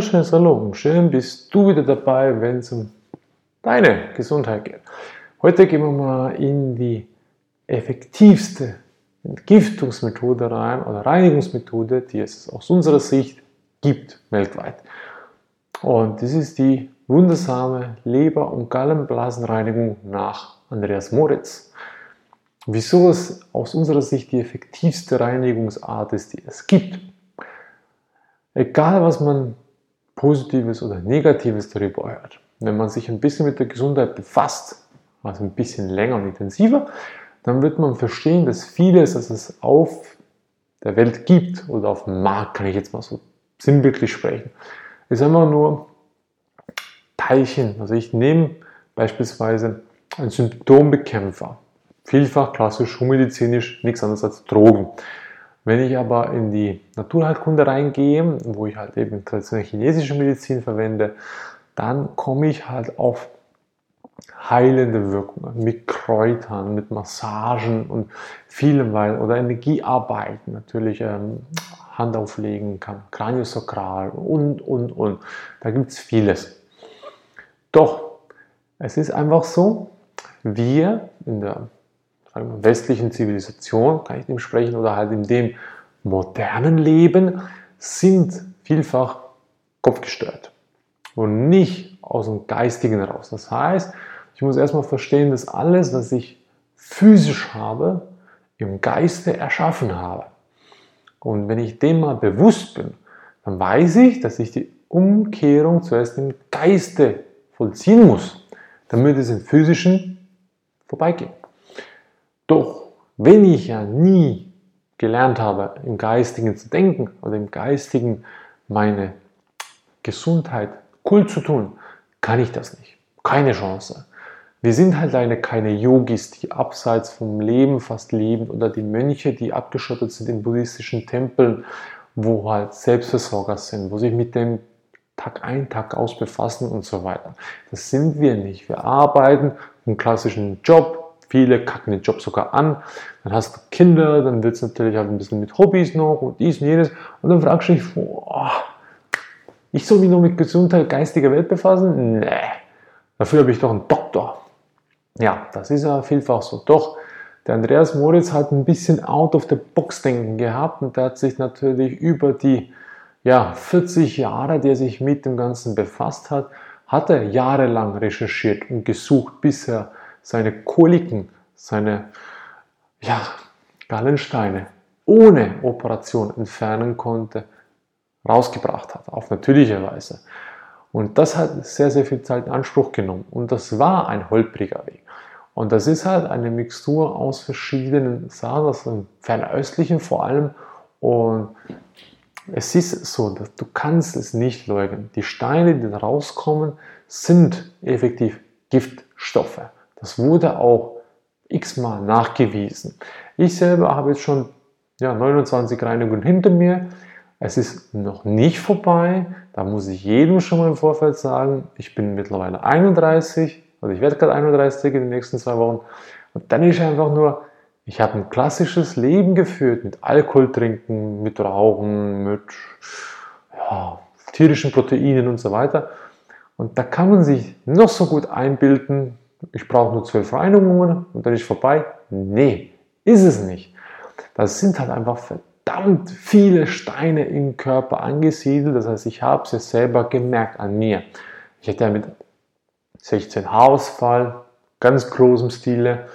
wunderschönes Hallo und schön bist du wieder dabei, wenn es um deine Gesundheit geht. Heute gehen wir mal in die effektivste Entgiftungsmethode rein oder Reinigungsmethode, die es aus unserer Sicht gibt weltweit. Und das ist die wundersame Leber- und Gallenblasenreinigung nach Andreas Moritz. Wieso es aus unserer Sicht die effektivste Reinigungsart ist, die es gibt. Egal, was man Positives oder Negatives darüber hört, wenn man sich ein bisschen mit der Gesundheit befasst, also ein bisschen länger und intensiver, dann wird man verstehen, dass vieles, was es auf der Welt gibt oder auf dem Markt, kann ich jetzt mal so sinnbildlich sprechen, ist einfach nur Teilchen. Also ich nehme beispielsweise einen Symptombekämpfer, vielfach klassisch schulmedizinisch, nichts anderes als Drogen. Wenn ich aber in die Naturheilkunde reingehe, wo ich halt eben traditionelle chinesische Medizin verwende, dann komme ich halt auf heilende Wirkungen mit Kräutern, mit Massagen und vielem, weil oder Energiearbeiten natürlich ähm, Hand auflegen kann, Kraniosakral und und und. Da gibt es vieles. Doch es ist einfach so, wir in der westlichen Zivilisation, kann ich dem sprechen, oder halt in dem modernen Leben, sind vielfach kopfgestört und nicht aus dem Geistigen heraus. Das heißt, ich muss erstmal verstehen, dass alles, was ich physisch habe, im Geiste erschaffen habe. Und wenn ich dem mal bewusst bin, dann weiß ich, dass ich die Umkehrung zuerst im Geiste vollziehen muss, damit es im physischen vorbeigeht. Doch wenn ich ja nie gelernt habe, im Geistigen zu denken oder im Geistigen meine Gesundheit cool zu tun, kann ich das nicht. Keine Chance. Wir sind halt eine, keine Yogis, die abseits vom Leben fast leben oder die Mönche, die abgeschottet sind in buddhistischen Tempeln, wo halt Selbstversorger sind, wo sich mit dem Tag ein, Tag aus befassen und so weiter. Das sind wir nicht. Wir arbeiten einen klassischen Job, Viele kacken den Job sogar an. Dann hast du Kinder, dann wird es natürlich halt ein bisschen mit Hobbys noch und dies und jenes. Und dann fragst du dich, oh, ich soll mich nur mit Gesundheit geistiger Welt befassen? Nee, dafür habe ich doch einen Doktor. Ja, das ist ja vielfach so. Doch, der Andreas Moritz hat ein bisschen out of the box denken gehabt und der hat sich natürlich über die ja, 40 Jahre, die er sich mit dem Ganzen befasst hat, hat er jahrelang recherchiert und gesucht, bis er seine Koliken, seine ja, Gallensteine ohne Operation entfernen konnte, rausgebracht hat, auf natürliche Weise. Und das hat sehr, sehr viel Zeit in Anspruch genommen. Und das war ein holpriger Weg. Und das ist halt eine Mixtur aus verschiedenen Sachen, aus dem Fernöstlichen vor allem. Und es ist so, dass du kannst es nicht leugnen. Die Steine, die rauskommen, sind effektiv Giftstoffe. Das wurde auch x-mal nachgewiesen. Ich selber habe jetzt schon ja, 29 Reinigungen hinter mir. Es ist noch nicht vorbei. Da muss ich jedem schon mal im Vorfeld sagen, ich bin mittlerweile 31, also ich werde gerade 31 in den nächsten zwei Wochen. Und dann ist einfach nur, ich habe ein klassisches Leben geführt mit Alkohol trinken, mit Rauchen, mit ja, tierischen Proteinen und so weiter. Und da kann man sich noch so gut einbilden, ich brauche nur zwölf Reinigungen und dann ist vorbei. Nee, ist es nicht. Das sind halt einfach verdammt viele Steine im Körper angesiedelt. Das heißt, ich habe es ja selber gemerkt an mir. Ich hatte ja mit 16 Haarausfall, ganz großem Stile.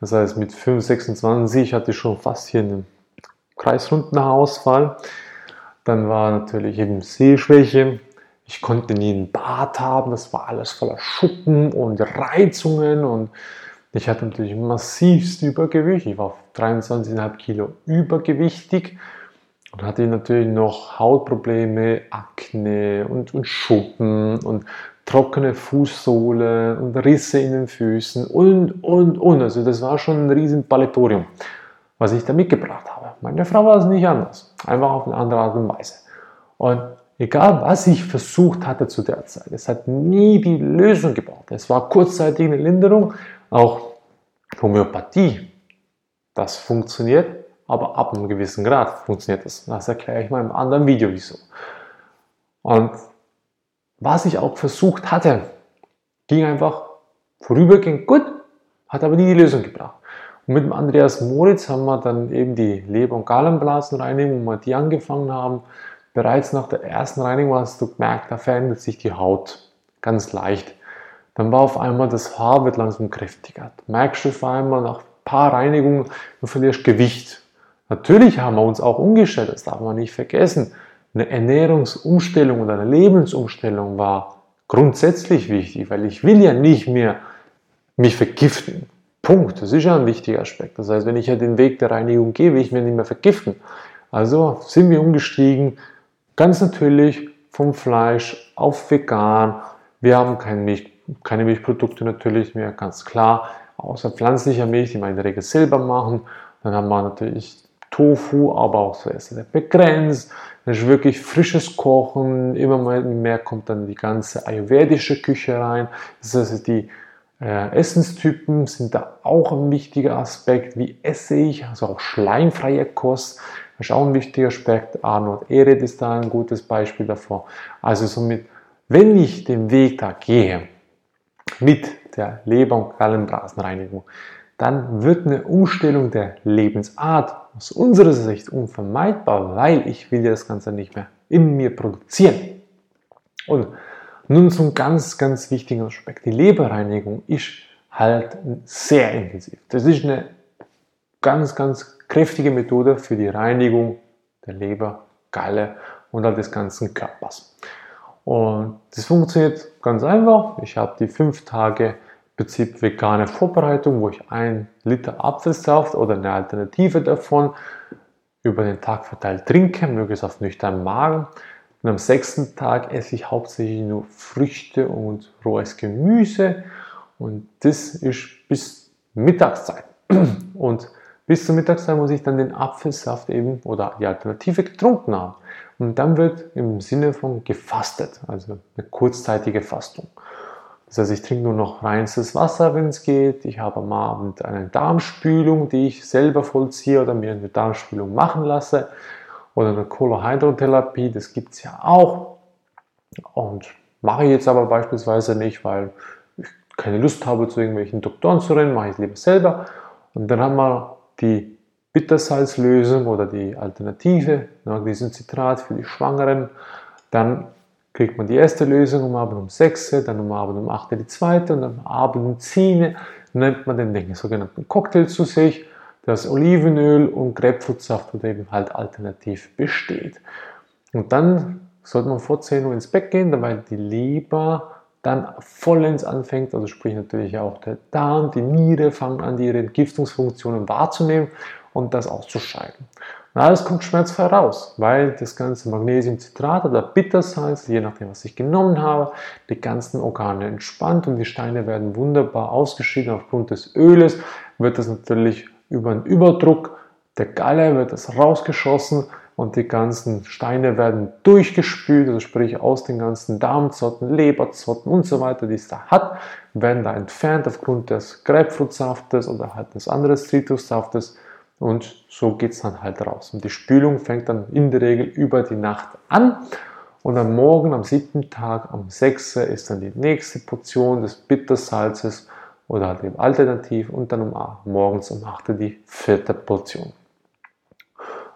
Das heißt, mit 5, 26 hatte ich schon fast hier einen kreisrunden Haarausfall. Dann war natürlich eben Sehschwäche, ich konnte nie einen Bart haben, das war alles voller Schuppen und Reizungen und ich hatte natürlich massivst Übergewicht. Ich war 23,5 Kilo übergewichtig und hatte natürlich noch Hautprobleme, Akne und, und Schuppen und trockene Fußsohle und Risse in den Füßen und, und, und. Also das war schon ein riesen Paletorium, was ich da mitgebracht habe. Meine Frau war es nicht anders, einfach auf eine andere Art und Weise. Und Egal was ich versucht hatte zu der Zeit, es hat nie die Lösung gebracht. Es war kurzzeitig eine Linderung, auch Homöopathie, das funktioniert, aber ab einem gewissen Grad funktioniert das. Das erkläre ich mal im anderen Video wieso. Und was ich auch versucht hatte, ging einfach vorübergehend gut, hat aber nie die Lösung gebracht. Und mit dem Andreas Moritz haben wir dann eben die Leber- und Gallenblasenreinigung, wo wir die angefangen haben. Bereits nach der ersten Reinigung hast du gemerkt, da verändert sich die Haut ganz leicht. Dann war auf einmal das Haar wird langsam kräftiger. Merkst du auf einmal nach ein paar Reinigungen, du verlierst Gewicht. Natürlich haben wir uns auch umgestellt, das darf man nicht vergessen. Eine Ernährungsumstellung oder eine Lebensumstellung war grundsätzlich wichtig, weil ich will ja nicht mehr mich vergiften. Punkt. Das ist ja ein wichtiger Aspekt. Das heißt, wenn ich ja den Weg der Reinigung gehe, will ich mich nicht mehr vergiften. Also sind wir umgestiegen, ganz natürlich vom Fleisch auf vegan. Wir haben keine, Milch, keine Milchprodukte natürlich mehr, ganz klar, außer pflanzlicher Milch, die wir in der Regel selber machen. Dann haben wir natürlich Tofu, aber auch so sehr begrenzt. Das ist wirklich frisches Kochen. Immer mehr kommt dann die ganze ayurvedische Küche rein. Das heißt, die äh, Essenstypen sind da auch ein wichtiger Aspekt. Wie esse ich? Also auch schleimfreie Kost. Das ist auch ein wichtiger Aspekt. Arnold Ehret ist da ein gutes Beispiel davor. Also somit, wenn ich den Weg da gehe, mit der Leber- und Gallenblasenreinigung, dann wird eine Umstellung der Lebensart aus unserer Sicht unvermeidbar, weil ich will ja das Ganze nicht mehr in mir produzieren. Und nun zum ganz, ganz wichtigen Aspekt. Die Leberreinigung ist halt sehr intensiv. Das ist eine ganz, ganz kräftige Methode für die Reinigung der Leber, Galle und halt des ganzen Körpers. Und das funktioniert ganz einfach. Ich habe die fünf Tage Prinzip vegane Vorbereitung, wo ich ein Liter Apfelsaft oder eine Alternative davon über den Tag verteilt trinke, möglichst auf nüchternen Magen. Und am sechsten Tag esse ich hauptsächlich nur Früchte und rohes Gemüse. Und das ist bis Mittagszeit. Und bis zur Mittagszeit muss ich dann den Apfelsaft eben oder die Alternative getrunken haben. Und dann wird im Sinne von gefastet, also eine kurzzeitige Fastung. Das heißt, ich trinke nur noch reinstes Wasser, wenn es geht. Ich habe am Abend eine Darmspülung, die ich selber vollziehe oder mir eine Darmspülung machen lasse. Oder eine Kohlohydrotherapie, das gibt es ja auch. Und mache ich jetzt aber beispielsweise nicht, weil ich keine Lust habe, zu irgendwelchen Doktoren zu rennen, mache ich es lieber selber. Und dann haben wir die Bittersalzlösung oder die Alternative, Magnesiumcitrat für die Schwangeren. Dann kriegt man die erste Lösung um Abend um 6, dann um Abend um 8 die zweite und am Abend um 10 nimmt man den, den sogenannten Cocktail zu sich, das Olivenöl und Grapefruitsaft oder eben halt alternativ besteht. Und dann sollte man vor 10 Uhr ins Bett gehen, weil die Leber dann vollends anfängt, also sprich natürlich auch der Darm, die Niere fangen an, ihre Entgiftungsfunktionen wahrzunehmen und das auszuscheiden. Und alles kommt schmerzfrei raus, weil das ganze Magnesiumcitrat oder Bittersalz, je nachdem, was ich genommen habe, die ganzen Organe entspannt und die Steine werden wunderbar ausgeschieden. Aufgrund des Öles wird das natürlich über einen Überdruck der Galle wird das rausgeschossen und die ganzen Steine werden durchgespült, also sprich aus den ganzen Darmzotten, Leberzotten und so weiter, die es da hat, werden da entfernt aufgrund des Grapefruitsaftes oder halt des anderen Zitrussaftes und so geht es dann halt raus. Und die Spülung fängt dann in der Regel über die Nacht an. Und am Morgen, am siebten Tag, am 6. ist dann die nächste Portion des Bittersalzes oder halt eben alternativ und dann um, morgens um 8 die vierte Portion.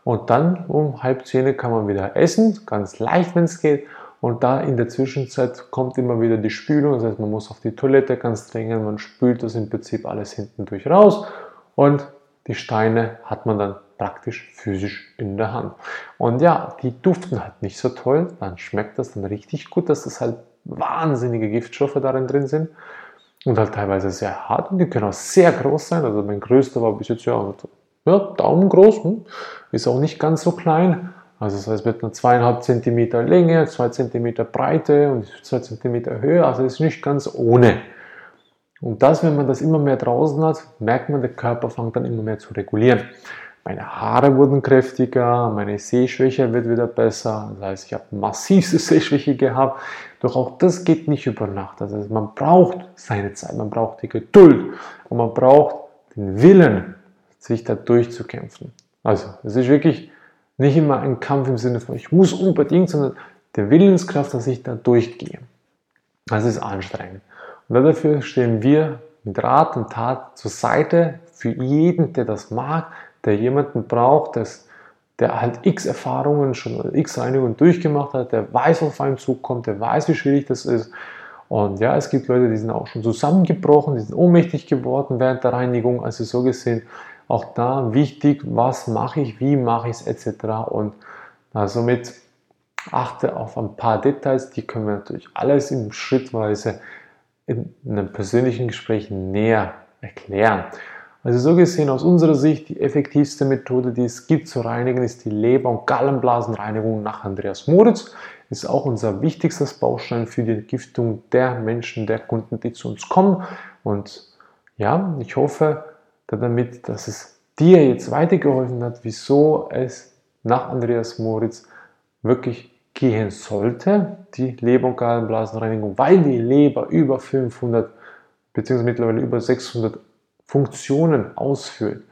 Und dann um halb zehn kann man wieder essen, ganz leicht, wenn es geht. Und da in der Zwischenzeit kommt immer wieder die Spülung, das heißt, man muss auf die Toilette ganz dringend, man spült das im Prinzip alles hinten durch raus und die Steine hat man dann praktisch physisch in der Hand. Und ja, die duften halt nicht so toll, dann schmeckt das dann richtig gut, dass das halt wahnsinnige Giftstoffe darin drin sind und halt teilweise sehr hart und die können auch sehr groß sein. Also mein größter war bis jetzt ja, ja Daumen groß, hm? ist auch nicht ganz so klein. Also das heißt mit einer zweieinhalb Zentimeter Länge, zwei Zentimeter Breite und zwei Zentimeter Höhe. Also ist nicht ganz ohne. Und das, wenn man das immer mehr draußen hat, merkt man, der Körper fängt dann immer mehr zu regulieren. Meine Haare wurden kräftiger, meine Sehschwäche wird wieder besser. Das heißt, ich habe massivste Sehschwäche gehabt. Doch auch das geht nicht über Nacht. Heißt, man braucht seine Zeit, man braucht die Geduld und man braucht den Willen, sich da durchzukämpfen. Also, es ist wirklich nicht immer ein Kampf im Sinne von, ich muss unbedingt, sondern der Willenskraft, dass ich da durchgehe. Das ist anstrengend. Und dafür stehen wir mit Rat und Tat zur Seite für jeden, der das mag, der jemanden braucht, das, der halt x Erfahrungen schon, x Reinigungen durchgemacht hat, der weiß, auf einen zukommt, der weiß, wie schwierig das ist. Und ja, es gibt Leute, die sind auch schon zusammengebrochen, die sind ohnmächtig geworden während der Reinigung. Also so gesehen, auch da wichtig, was mache ich, wie mache ich es etc. Und somit achte auf ein paar Details, die können wir natürlich alles im schrittweise in einem persönlichen Gespräch näher erklären. Also so gesehen aus unserer Sicht die effektivste Methode, die es gibt zu reinigen, ist die Leber- und Gallenblasenreinigung nach Andreas Moritz. Ist auch unser wichtigstes Baustein für die Entgiftung der Menschen, der Kunden, die zu uns kommen. Und ja, ich hoffe damit, dass es dir jetzt weitergeholfen hat, wieso es nach Andreas Moritz wirklich gehen sollte, die Leber- und Gallenblasenreinigung, weil die Leber über 500 bzw. mittlerweile über 600 Funktionen ausführt.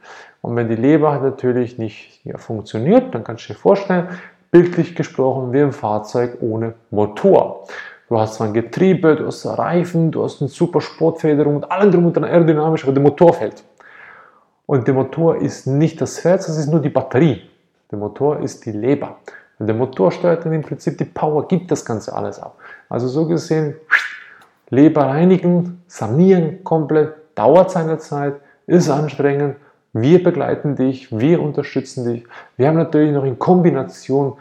Und wenn die Leber natürlich nicht ja, funktioniert, dann kannst du dir vorstellen, bildlich gesprochen wie ein Fahrzeug ohne Motor. Du hast zwar ein Getriebe, du hast Reifen, du hast eine super Sportfederung und allem drum und dran aerodynamisch, aber der Motor fällt. Und der Motor ist nicht das Herz, das ist nur die Batterie. Der Motor ist die Leber. Und der Motor steuert dann im Prinzip die Power, gibt das Ganze alles ab. Also so gesehen, Leber reinigen, sanieren komplett, dauert seine Zeit, ist anstrengend. Wir begleiten dich, wir unterstützen dich. Wir haben natürlich noch in Kombination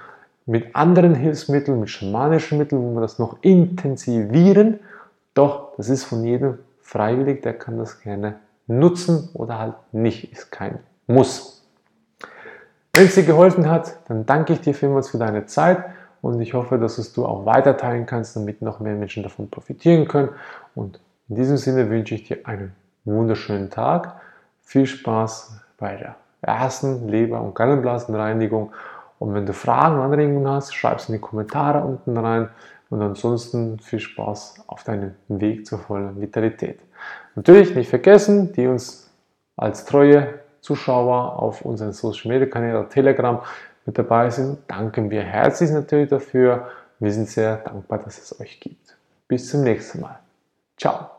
mit anderen Hilfsmitteln, mit schamanischen Mitteln, wo wir das noch intensivieren. Doch das ist von jedem freiwillig, der kann das gerne nutzen oder halt nicht, ist kein Muss. Wenn es dir geholfen hat, dann danke ich dir vielmals für deine Zeit und ich hoffe, dass es du auch weiter teilen kannst, damit noch mehr Menschen davon profitieren können. Und in diesem Sinne wünsche ich dir einen wunderschönen Tag. Viel Spaß bei der ersten Leber- und Gallenblasenreinigung. Und wenn du Fragen Anregungen hast, schreib es in die Kommentare unten rein. Und ansonsten viel Spaß auf deinem Weg zur vollen Vitalität. Natürlich nicht vergessen, die uns als treue Zuschauer auf unseren Social Media Kanälen, Telegram mit dabei sind, danken wir herzlich natürlich dafür. Wir sind sehr dankbar, dass es euch gibt. Bis zum nächsten Mal. Ciao.